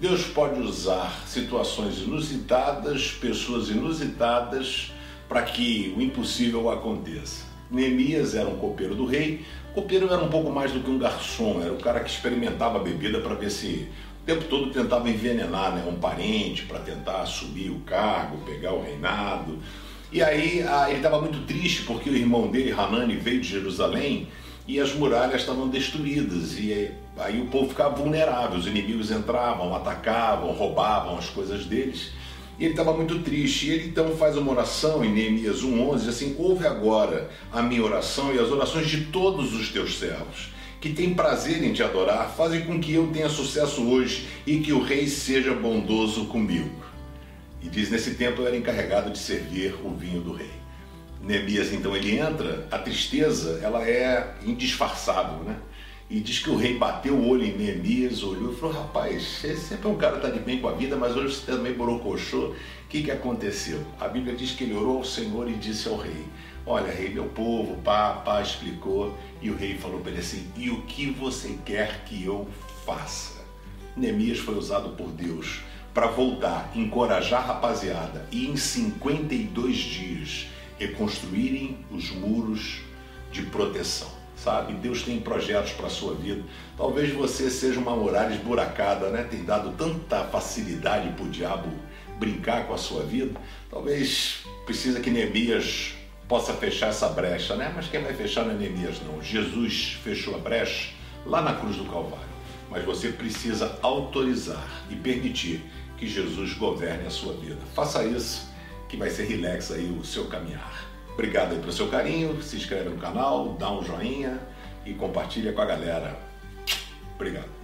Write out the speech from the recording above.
Deus pode usar situações inusitadas, pessoas inusitadas, para que o impossível aconteça. Neemias era um copeiro do rei. Copeiro era um pouco mais do que um garçom, era o cara que experimentava a bebida para ver se o tempo todo tentava envenenar né, um parente para tentar subir o cargo, pegar o reinado. E aí ele estava muito triste porque o irmão dele, Hanani, veio de Jerusalém e as muralhas estavam destruídas. E aí o povo ficava vulnerável, os inimigos entravam, atacavam, roubavam as coisas deles. E ele estava muito triste. E ele então faz uma oração em Neemias 1,11, diz assim: Ouve agora a minha oração e as orações de todos os teus servos, que têm prazer em te adorar, fazem com que eu tenha sucesso hoje e que o rei seja bondoso comigo. E diz: Nesse tempo eu era encarregado de servir o vinho do rei. Neemias então ele entra, a tristeza ela é indisfarçável, né? E diz que o rei bateu o olho em Neemias, olhou e falou: Rapaz, esse sempre é um cara que está de bem com a vida, mas hoje você também borocochô. O que, que aconteceu? A Bíblia diz que ele orou ao Senhor e disse ao rei: Olha, rei, meu povo, pá, pá, explicou. E o rei falou para ele assim: E o que você quer que eu faça? Neemias foi usado por Deus para voltar, encorajar a rapaziada e em 52 dias reconstruírem os muros de proteção. Sabe, Deus tem projetos para a sua vida. Talvez você seja uma muralha esburacada, né? Tem dado tanta facilidade para o diabo brincar com a sua vida. Talvez precisa que Neemias possa fechar essa brecha, né? Mas quem vai fechar não é Neemias, não. Jesus fechou a brecha lá na cruz do Calvário. Mas você precisa autorizar e permitir que Jesus governe a sua vida. Faça isso, que vai ser relax aí o seu caminhar. Obrigado aí pelo seu carinho, se inscreve no canal, dá um joinha e compartilha com a galera. Obrigado.